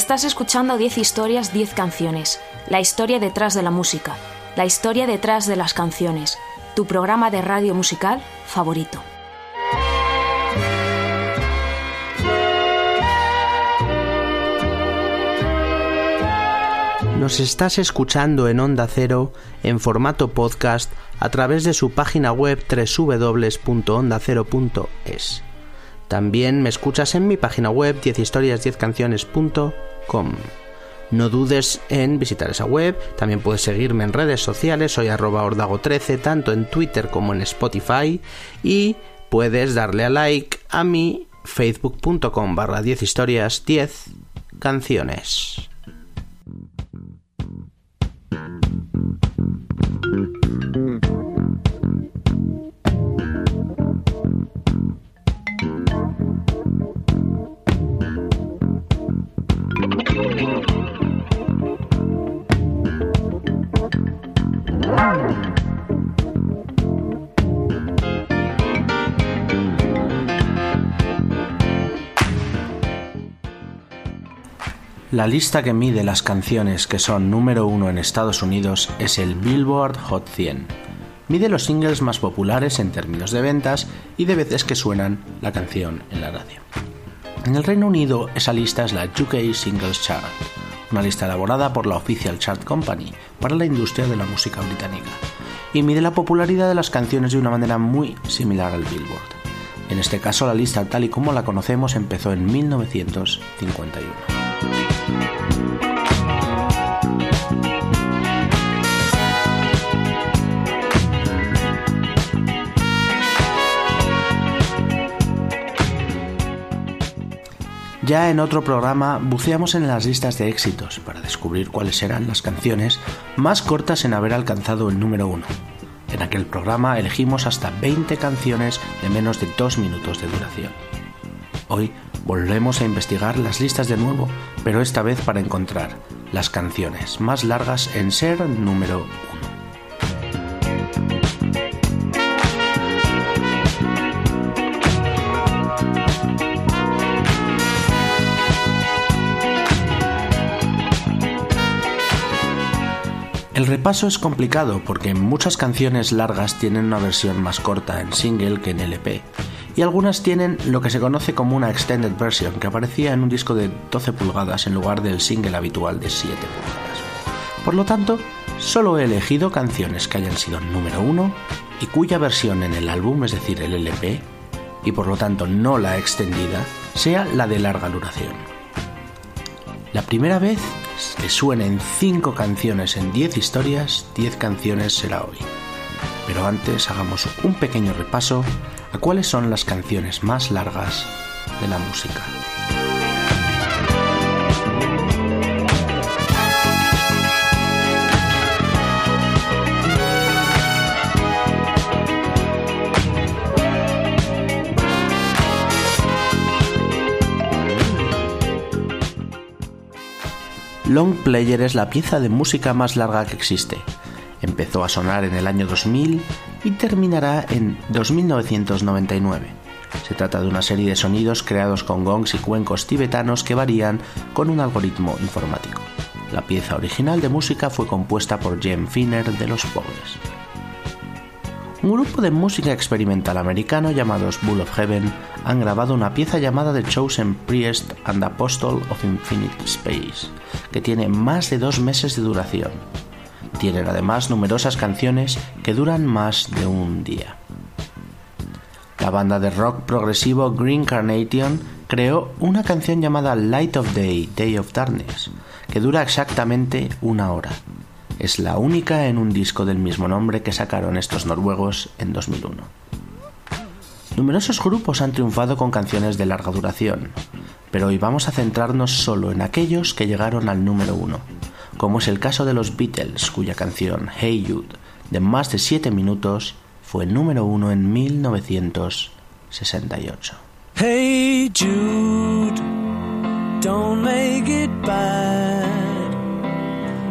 Estás escuchando 10 historias, 10 canciones. La historia detrás de la música. La historia detrás de las canciones. Tu programa de radio musical favorito. Nos estás escuchando en Onda Cero en formato podcast a través de su página web www.ondacero.es. También me escuchas en mi página web 10historias10canciones.com. No dudes en visitar esa web, también puedes seguirme en redes sociales, soy arroba ordago13, tanto en Twitter como en Spotify, y puedes darle a like a mi facebook.com barra 10 historias 10 canciones. La lista que mide las canciones que son número uno en Estados Unidos es el Billboard Hot 100. Mide los singles más populares en términos de ventas y de veces que suenan la canción en la radio. En el Reino Unido esa lista es la UK Singles Chart, una lista elaborada por la Official Chart Company para la industria de la música británica, y mide la popularidad de las canciones de una manera muy similar al Billboard. En este caso la lista tal y como la conocemos empezó en 1951. Ya en otro programa buceamos en las listas de éxitos para descubrir cuáles eran las canciones más cortas en haber alcanzado el número uno. En aquel programa elegimos hasta 20 canciones de menos de 2 minutos de duración. Hoy volvemos a investigar las listas de nuevo, pero esta vez para encontrar las canciones más largas en ser número uno. El repaso es complicado porque muchas canciones largas tienen una versión más corta en single que en LP, y algunas tienen lo que se conoce como una extended version que aparecía en un disco de 12 pulgadas en lugar del single habitual de 7 pulgadas. Por lo tanto, solo he elegido canciones que hayan sido número uno y cuya versión en el álbum, es decir, el LP, y por lo tanto no la extendida, sea la de larga duración. La primera vez que suenen 5 canciones en 10 historias, 10 canciones será hoy. Pero antes hagamos un pequeño repaso a cuáles son las canciones más largas de la música. Long Player es la pieza de música más larga que existe. Empezó a sonar en el año 2000 y terminará en 2999. Se trata de una serie de sonidos creados con gongs y cuencos tibetanos que varían con un algoritmo informático. La pieza original de música fue compuesta por Jem Finner de Los Pobres. Un grupo de música experimental americano llamados Bull of Heaven han grabado una pieza llamada The Chosen Priest and Apostle of Infinite Space, que tiene más de dos meses de duración. Tienen además numerosas canciones que duran más de un día. La banda de rock progresivo Green Carnation creó una canción llamada Light of Day, Day of Darkness, que dura exactamente una hora es la única en un disco del mismo nombre que sacaron estos noruegos en 2001. Numerosos grupos han triunfado con canciones de larga duración, pero hoy vamos a centrarnos solo en aquellos que llegaron al número uno, como es el caso de los Beatles, cuya canción Hey Jude, de más de 7 minutos, fue número uno en 1968. Hey Jude, don't make it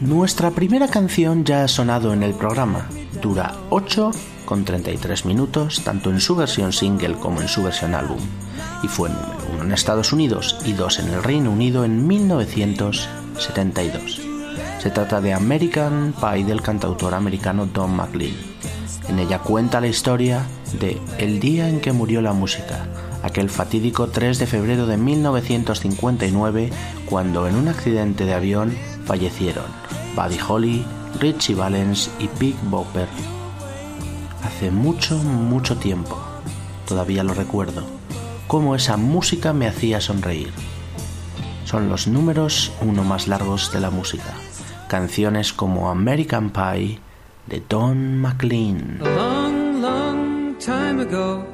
Nuestra primera canción ya ha sonado en el programa. Dura 8 con 33 minutos, tanto en su versión single como en su versión álbum, y fue número 1 en Estados Unidos y 2 en el Reino Unido en 1972. Se trata de American Pie del cantautor americano Don McLean. En ella cuenta la historia de el día en que murió la música, aquel fatídico 3 de febrero de 1959, cuando en un accidente de avión fallecieron Buddy Holly, Richie Valens y Big Bopper. Hace mucho, mucho tiempo, todavía lo recuerdo, cómo esa música me hacía sonreír. Son los números uno más largos de la música. Canciones como American Pie de Don McLean. A long, long time ago,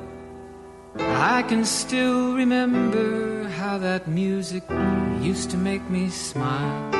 I can still remember how that music used to make me smile.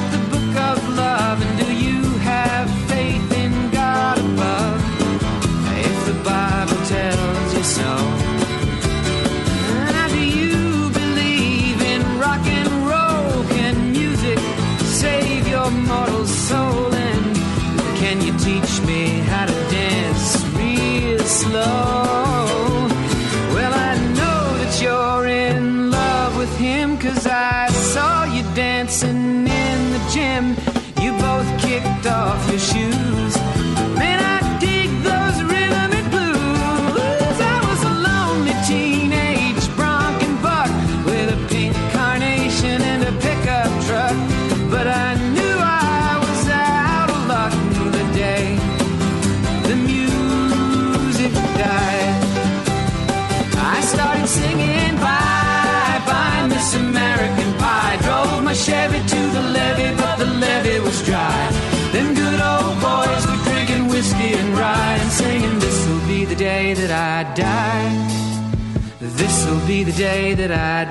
the day that I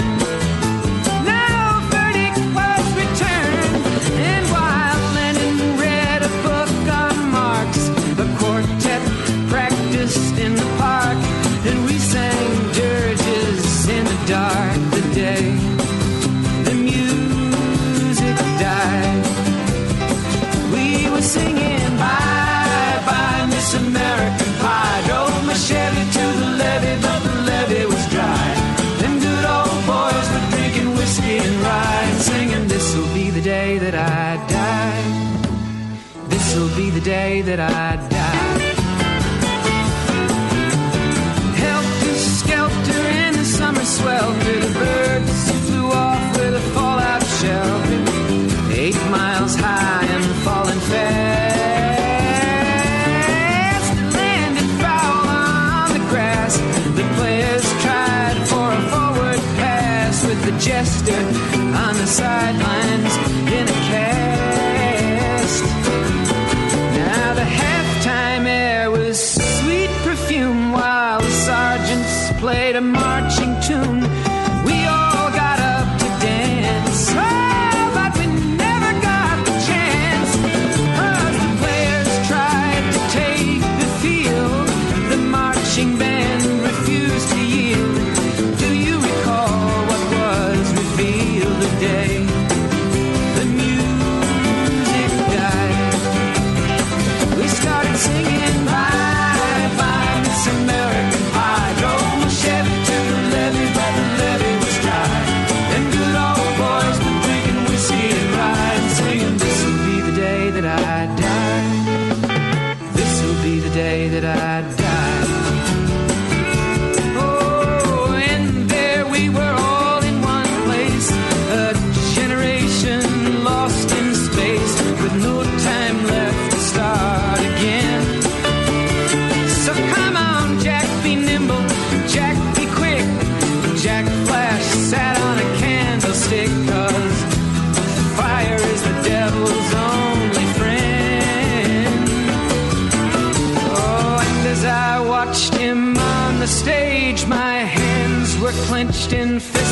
in fist.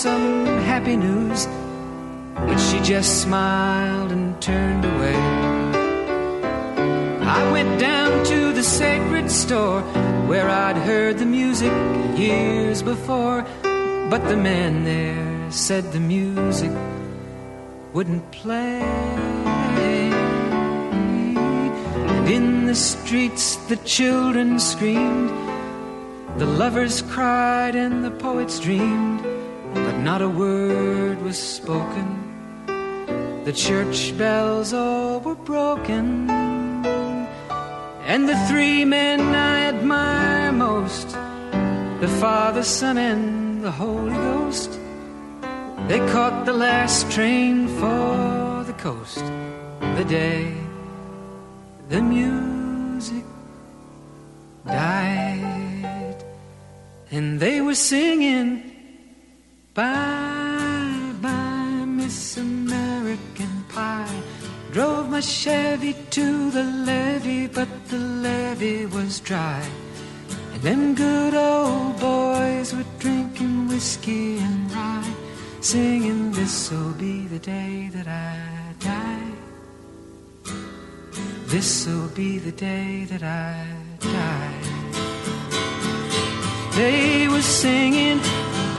some happy news, but she just smiled and turned away. I went down to the sacred store where I'd heard the music years before, but the man there said the music wouldn't play. And in the streets, the children screamed, the lovers cried, and the poets dreamed but not a word was spoken. The church bells all were broken, and the three men I admire most the Father, Son, and the Holy Ghost they caught the last train for the coast. The day the music died, and they were singing. Bye bye, Miss American Pie. Drove my Chevy to the levee, but the levee was dry. And them good old boys were drinking whiskey and rye, singing, This'll be the day that I die. This'll be the day that I die. They were singing,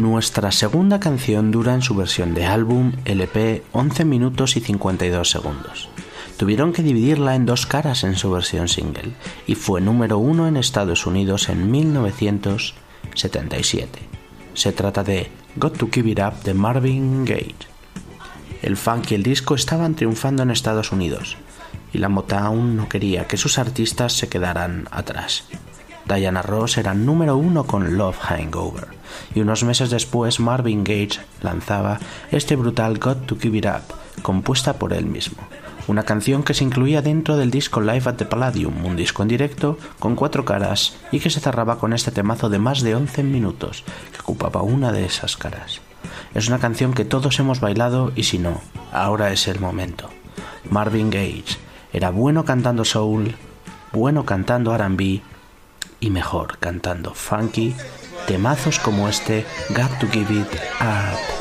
Nuestra segunda canción dura en su versión de álbum LP 11 minutos y 52 segundos. Tuvieron que dividirla en dos caras en su versión single y fue número uno en Estados Unidos en 1977. Se trata de Got to Keep It Up de Marvin Gaye. El funk y el disco estaban triunfando en Estados Unidos y la Motown no quería que sus artistas se quedaran atrás. Diana Ross era número uno con Love Hangover y unos meses después Marvin Gaye lanzaba este brutal Got to Keep It Up, compuesta por él mismo. Una canción que se incluía dentro del disco Live at the Palladium, un disco en directo con cuatro caras y que se cerraba con este temazo de más de 11 minutos que ocupaba una de esas caras. Es una canción que todos hemos bailado y si no, ahora es el momento. Marvin Gaye era bueno cantando soul, bueno cantando RB y mejor cantando funky, temazos como este Got to Give It Up.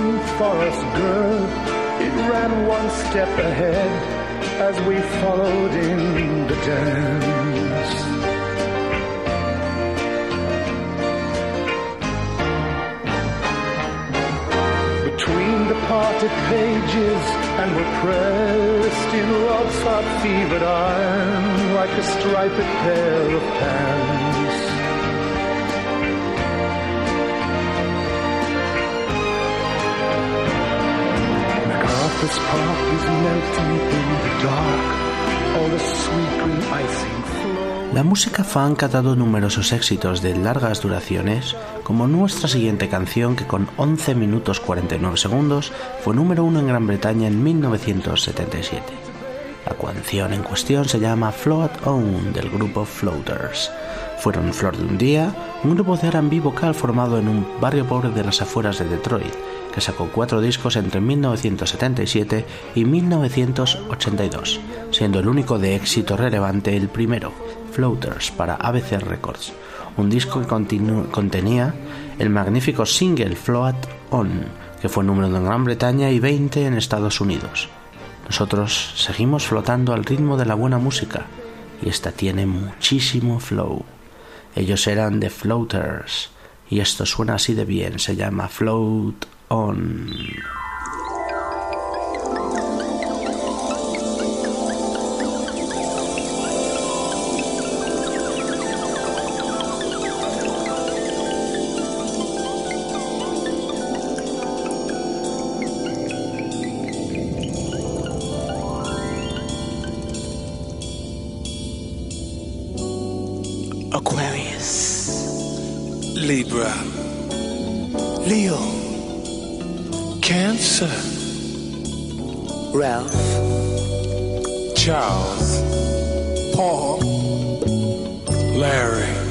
River, it ran one step ahead as we followed in the dance. Between the parted pages and were pressed in love's hot fevered iron like a striped pair of pants. La música funk ha dado numerosos éxitos de largas duraciones, como nuestra siguiente canción que con 11 minutos 49 segundos fue número uno en Gran Bretaña en 1977. La canción en cuestión se llama Float On del grupo Floaters. Fueron Flor de un Día, un grupo de R&B vocal formado en un barrio pobre de las afueras de Detroit, que sacó cuatro discos entre 1977 y 1982, siendo el único de éxito relevante el primero, Floaters, para ABC Records, un disco que contenía el magnífico single Float On, que fue número en Gran Bretaña y 20 en Estados Unidos. Nosotros seguimos flotando al ritmo de la buena música, y esta tiene muchísimo flow. Ellos eran The Floaters, y esto suena así de bien, se llama Float On. Cancer, Ralph, Charles, Paul, Larry.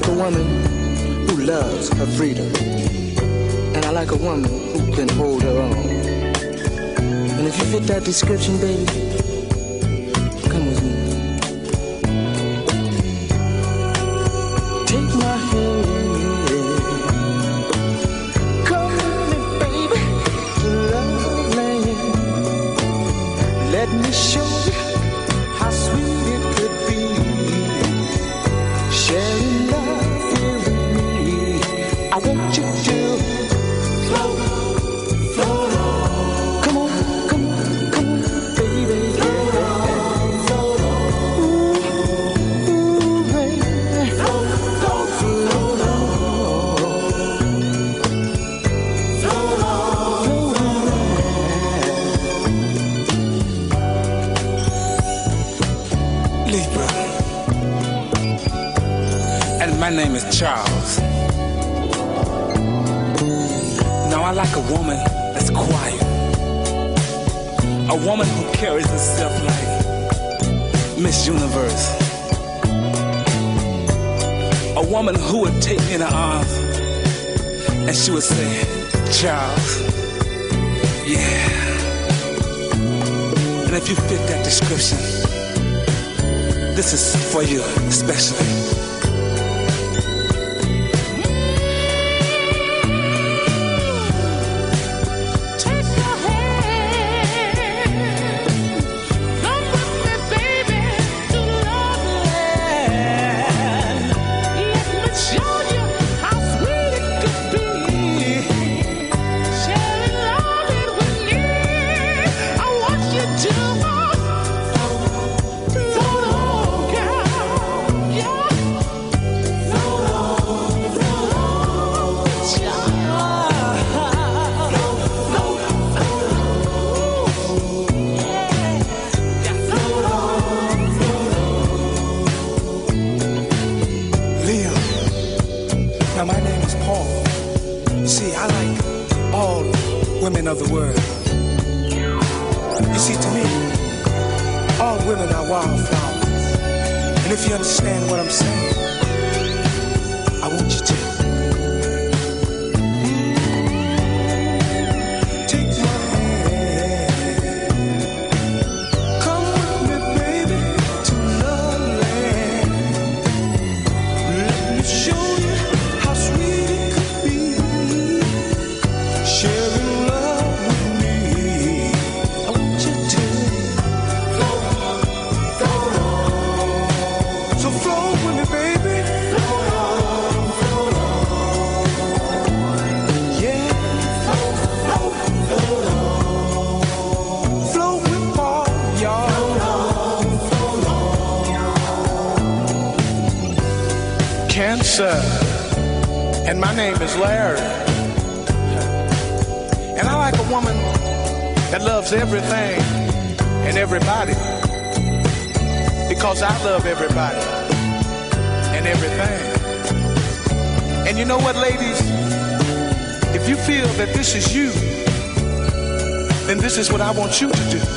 like a woman who loves her freedom. And I like a woman who can hold her own. And if you fit that description, baby, for you, especially. I want you to do.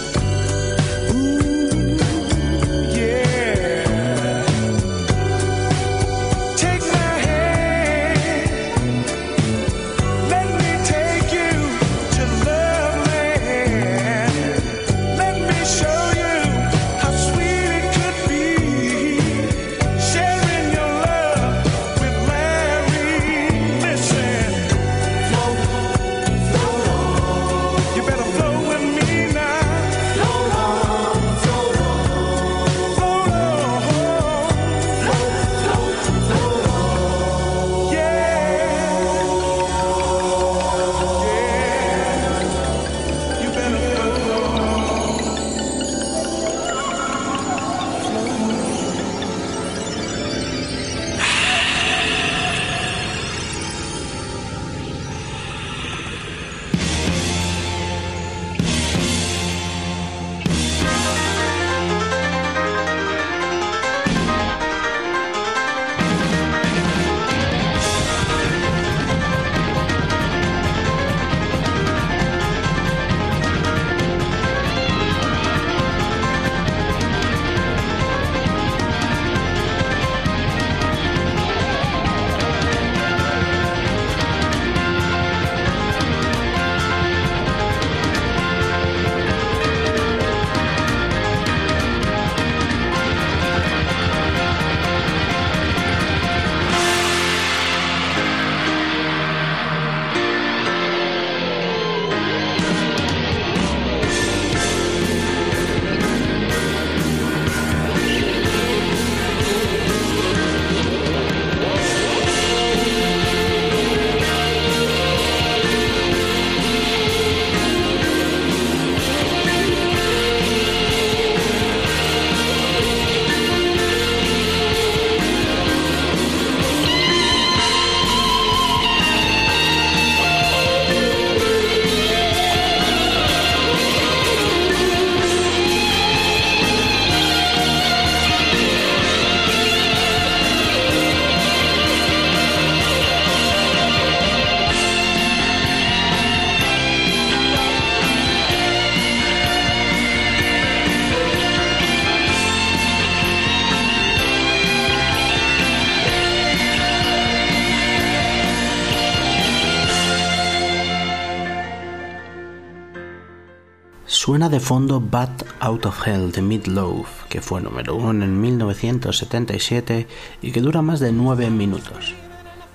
Suena de fondo Bat Out of Hell de Meatloaf, que fue número uno en 1977 y que dura más de nueve minutos.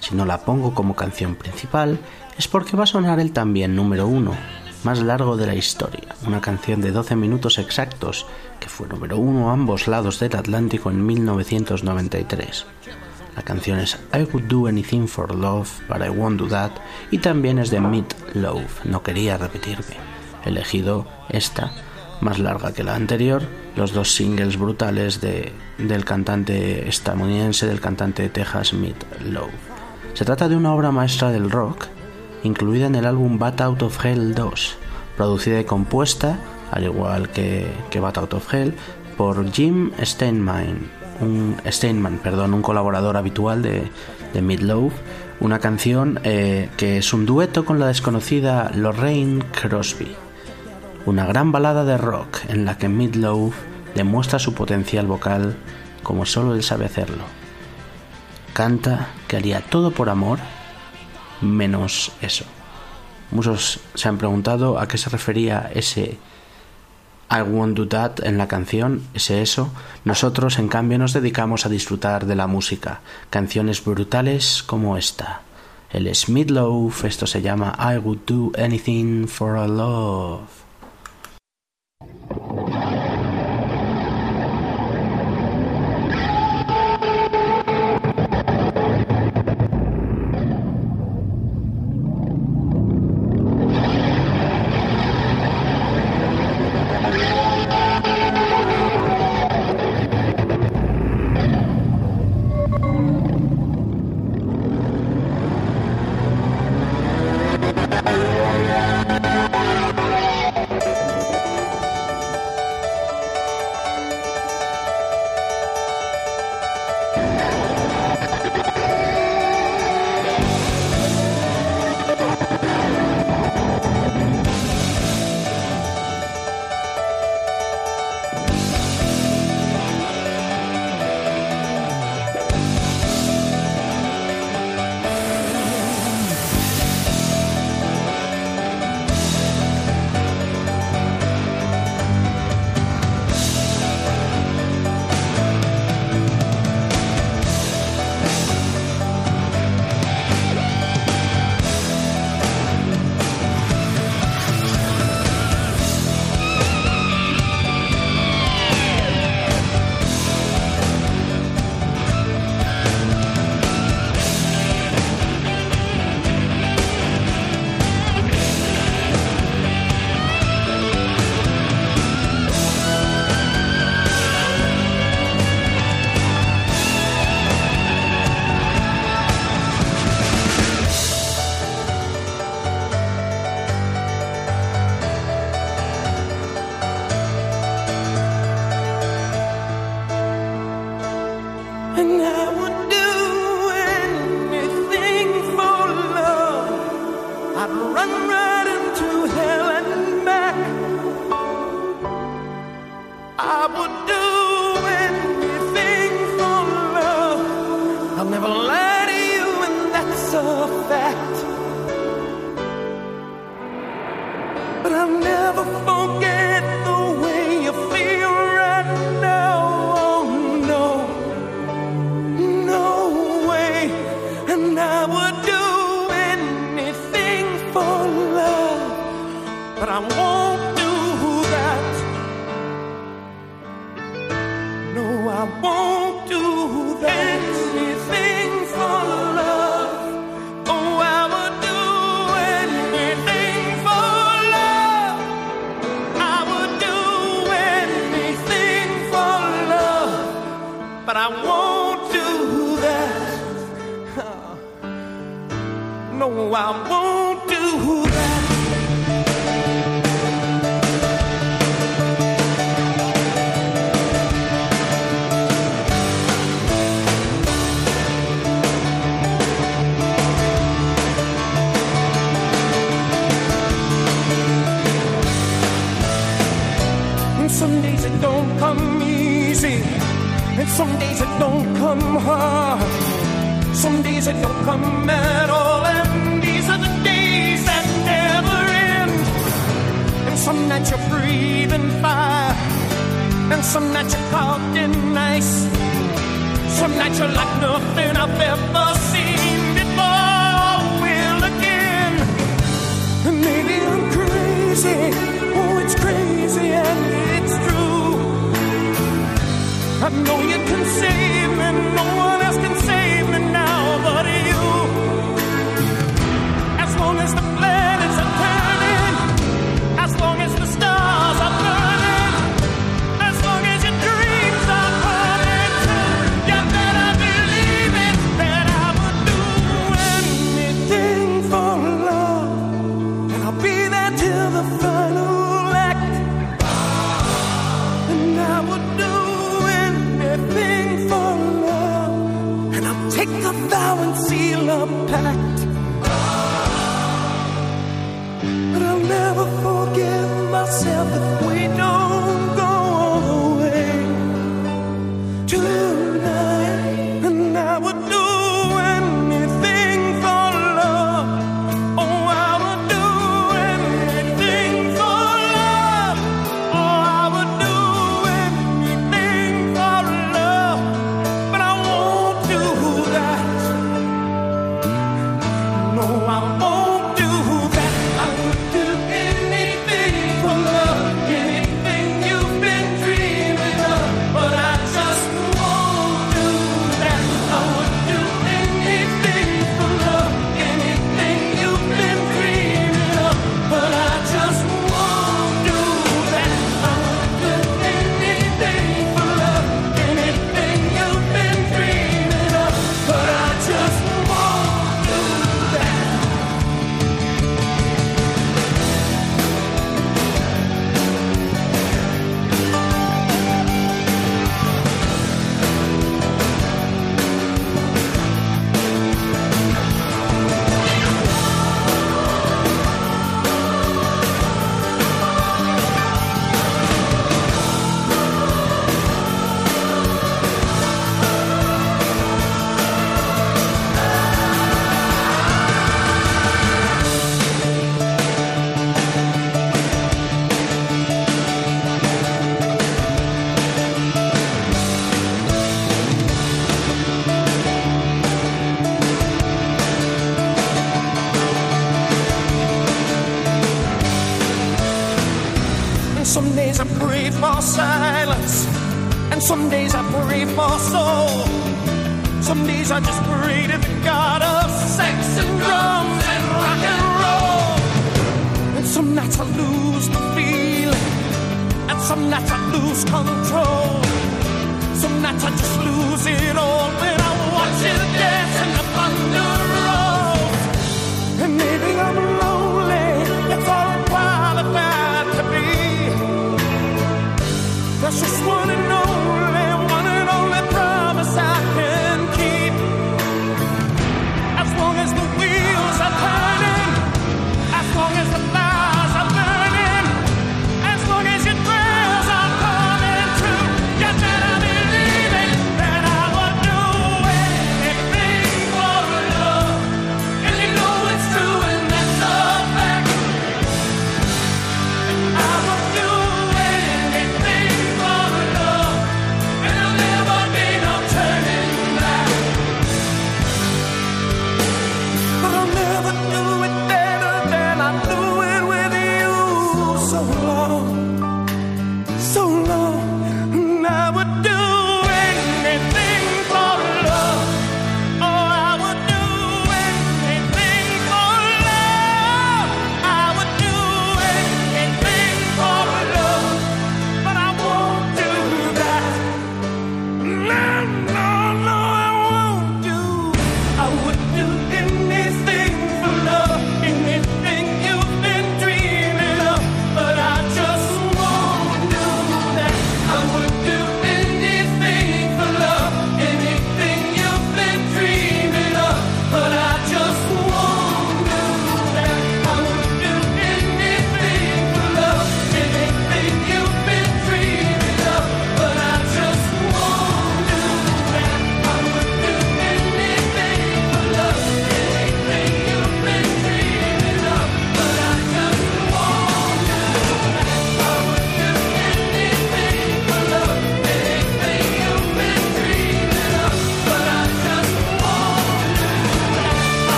Si no la pongo como canción principal, es porque va a sonar el también número uno, más largo de la historia, una canción de 12 minutos exactos, que fue número uno a ambos lados del Atlántico en 1993. La canción es I Would Do Anything for Love, but I Won't Do That, y también es de Meat Loaf, no quería repetirme. Elegido esta, más larga que la anterior, los dos singles brutales de, del cantante estadounidense, del cantante de Texas Meat Loaf. Se trata de una obra maestra del rock, incluida en el álbum Bat Out of Hell 2, producida y compuesta, al igual que, que Bat Out of Hell, por Jim Steinman, un Steinman, perdón, un colaborador habitual de, de Meatloaf, una canción eh, que es un dueto con la desconocida Lorraine Crosby, una gran balada de rock en la que Meatloaf demuestra su potencial vocal como solo él sabe hacerlo. Canta que haría todo por amor, menos eso. Muchos se han preguntado a qué se refería ese I won't do that en la canción, ese eso. Nosotros, en cambio, nos dedicamos a disfrutar de la música, canciones brutales como esta. El Smith esto se llama I would do anything for a love. Thank you.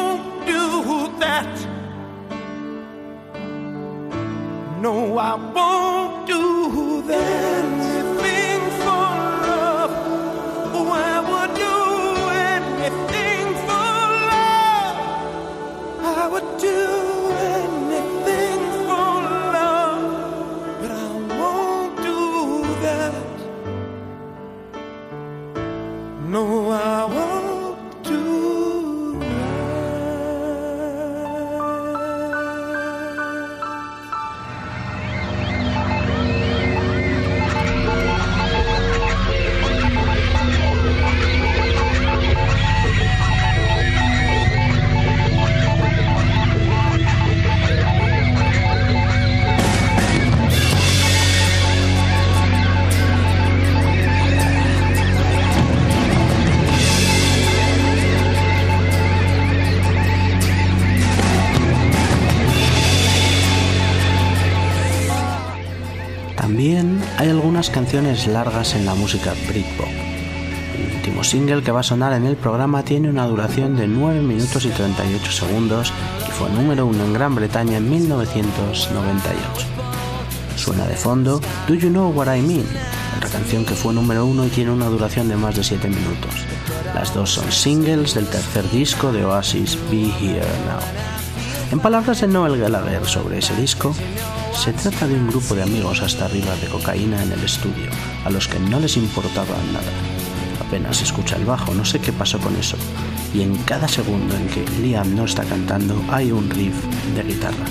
Won't do that. No, I won't do largas en la música Britpop. El último single que va a sonar en el programa tiene una duración de 9 minutos y 38 segundos y fue número uno en Gran Bretaña en 1998. Suena de fondo Do You Know What I Mean, otra canción que fue número uno y tiene una duración de más de 7 minutos. Las dos son singles del tercer disco de Oasis Be Here Now. En palabras de Noel Gallagher sobre ese disco, se trata de un grupo de amigos hasta arriba de cocaína en el estudio, a los que no les importaba nada. Apenas escucha el bajo, no sé qué pasó con eso, y en cada segundo en que Liam no está cantando hay un riff de guitarra.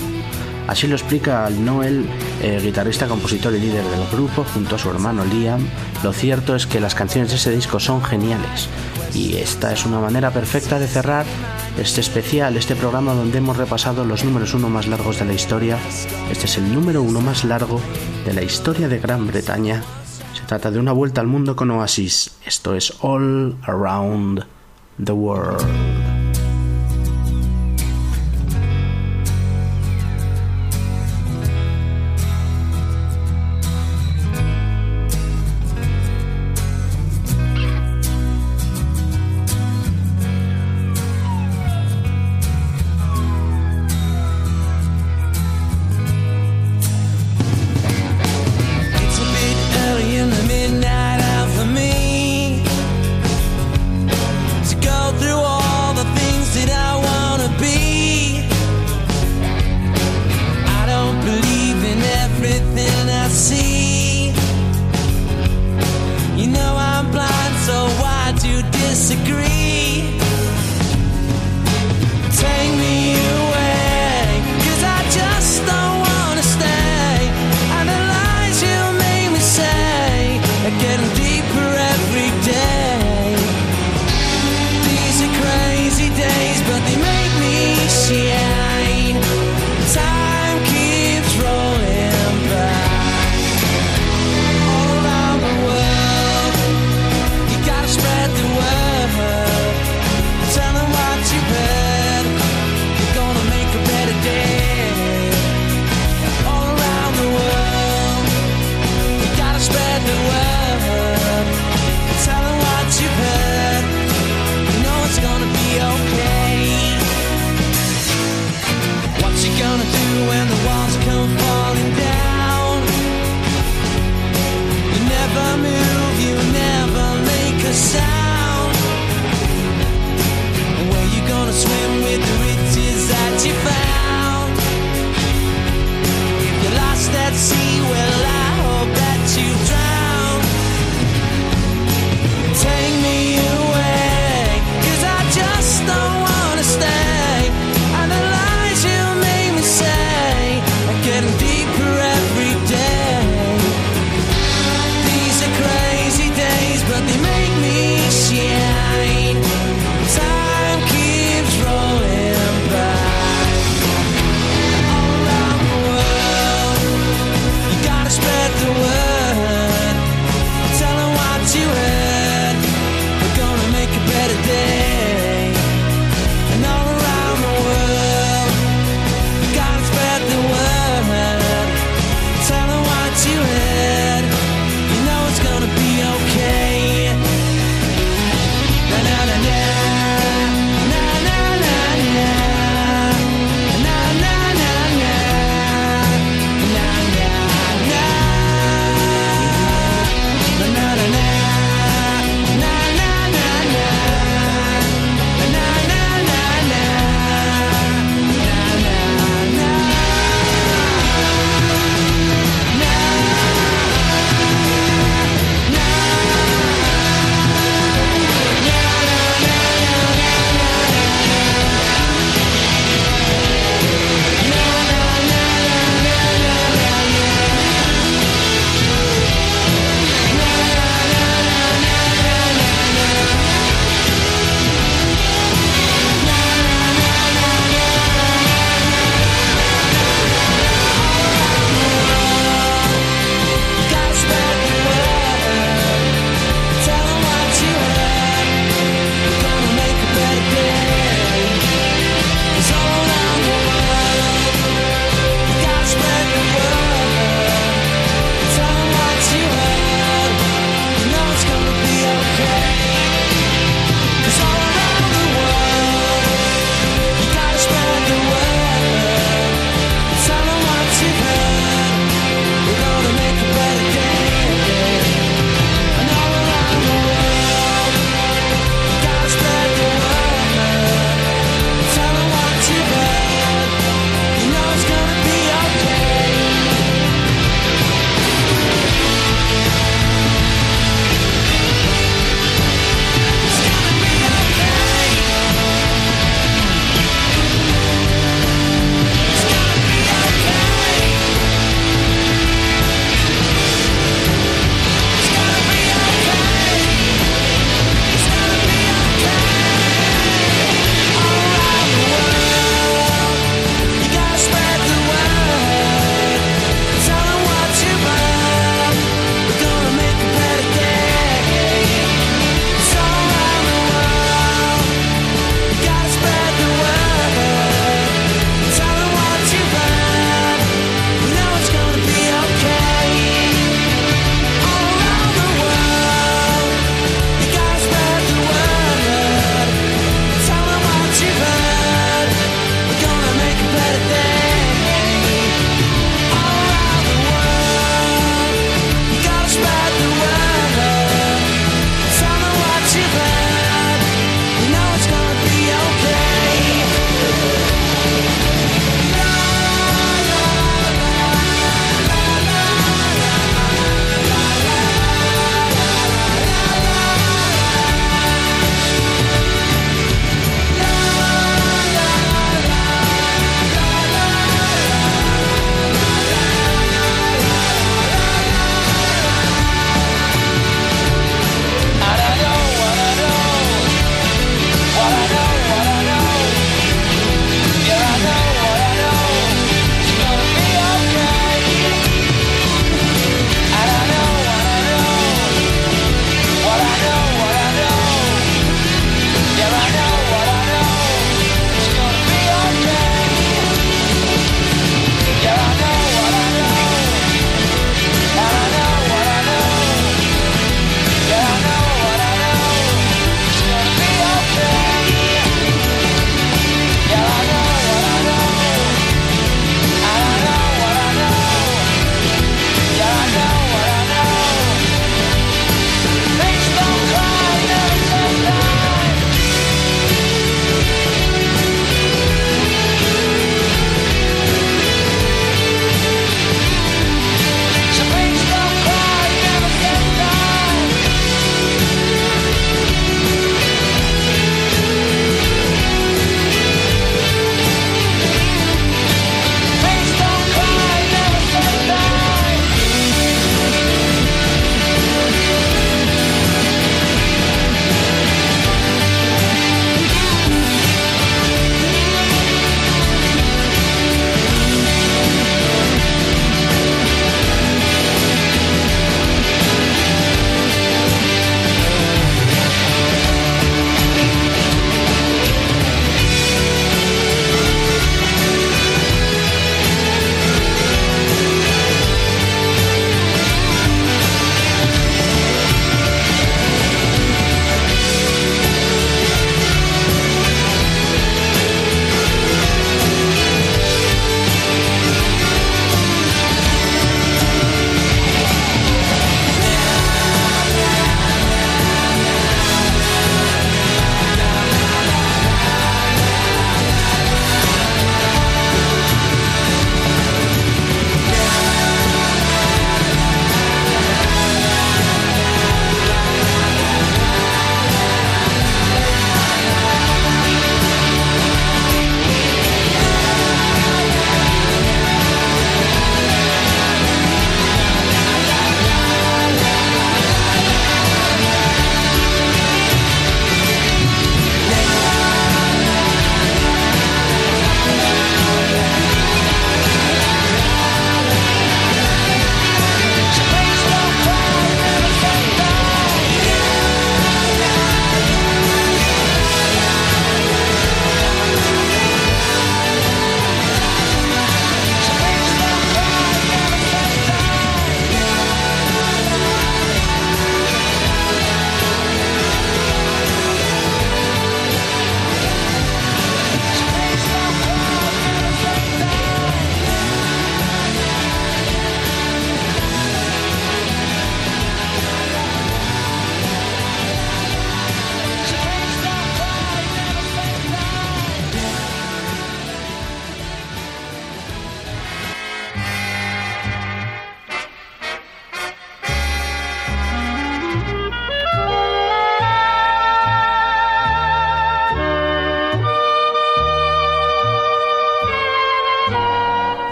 Así lo explica Noel, eh, guitarrista, compositor y líder del grupo, junto a su hermano Liam. Lo cierto es que las canciones de ese disco son geniales y esta es una manera perfecta de cerrar este especial, este programa donde hemos repasado los números uno más largos de la historia. Este es el número uno más largo de la historia de Gran Bretaña. Se trata de una vuelta al mundo con Oasis. Esto es All Around the World.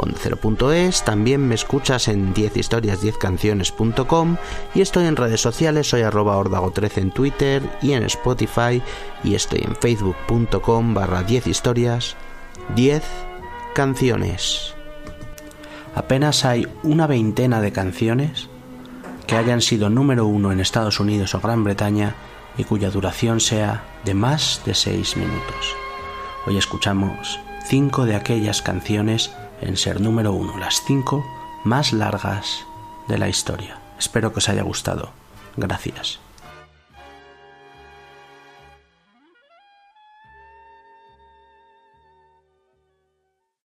www.ondacero.es, también me escuchas en 10historias10canciones.com y estoy en redes sociales, soy arroba ordago13 en Twitter y en Spotify y estoy en facebook.com barra 10 historias 10 canciones. Apenas hay una veintena de canciones que hayan sido número uno en Estados Unidos o Gran Bretaña y cuya duración sea de más de seis minutos. Hoy escuchamos cinco de aquellas canciones en ser número uno, las cinco más largas de la historia. Espero que os haya gustado. Gracias.